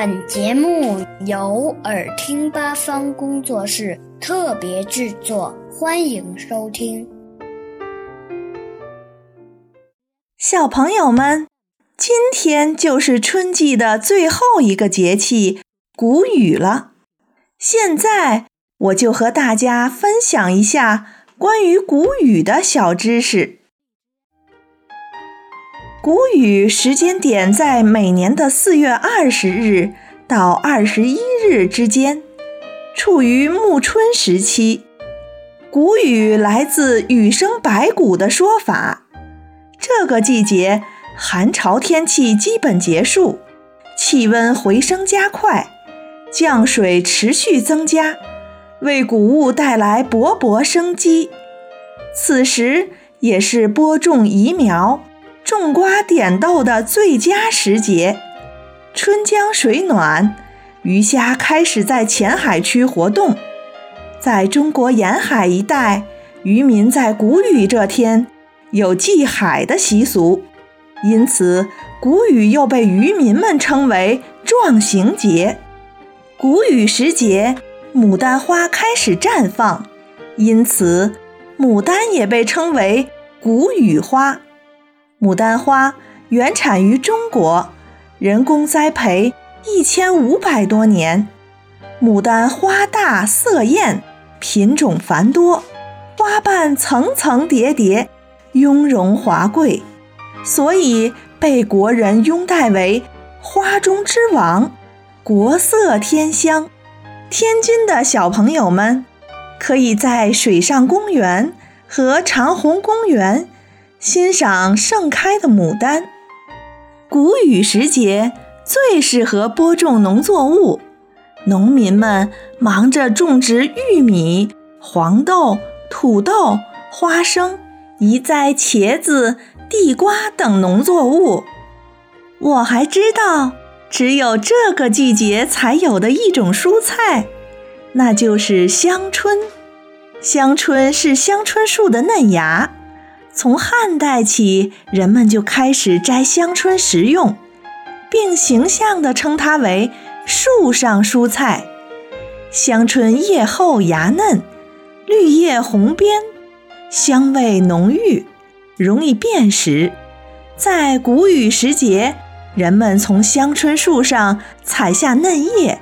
本节目由耳听八方工作室特别制作，欢迎收听。小朋友们，今天就是春季的最后一个节气——谷雨了。现在我就和大家分享一下关于谷雨的小知识。谷雨时间点在每年的四月二十日到二十一日之间，处于暮春时期。谷雨来自“雨生百谷”的说法。这个季节，寒潮天气基本结束，气温回升加快，降水持续增加，为谷物带来勃勃生机。此时也是播种移苗。种瓜点豆的最佳时节，春江水暖，鱼虾开始在浅海区活动。在中国沿海一带，渔民在谷雨这天有祭海的习俗，因此谷雨又被渔民们称为壮行节。谷雨时节，牡丹花开始绽放，因此牡丹也被称为谷雨花。牡丹花原产于中国，人工栽培一千五百多年。牡丹花大色艳，品种繁多，花瓣层层叠叠，雍容华贵，所以被国人拥戴为花中之王，国色天香。天津的小朋友们可以在水上公园和长虹公园。欣赏盛开的牡丹，谷雨时节最适合播种农作物。农民们忙着种植玉米、黄豆、土豆、花生，移栽茄子、地瓜等农作物。我还知道，只有这个季节才有的一种蔬菜，那就是香椿。香椿是香椿树的嫩芽。从汉代起，人们就开始摘香椿食用，并形象地称它为“树上蔬菜”。香椿叶厚芽嫩，绿叶红边，香味浓郁，容易辨识。在谷雨时节，人们从香椿树上采下嫩叶，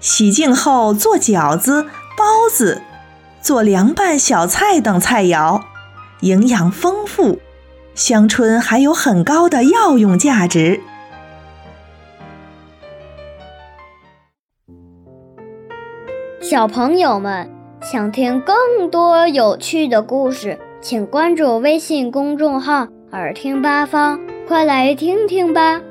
洗净后做饺子、包子，做凉拌小菜等菜肴。营养丰富，香椿还有很高的药用价值。小朋友们想听更多有趣的故事，请关注微信公众号“耳听八方”，快来听听吧。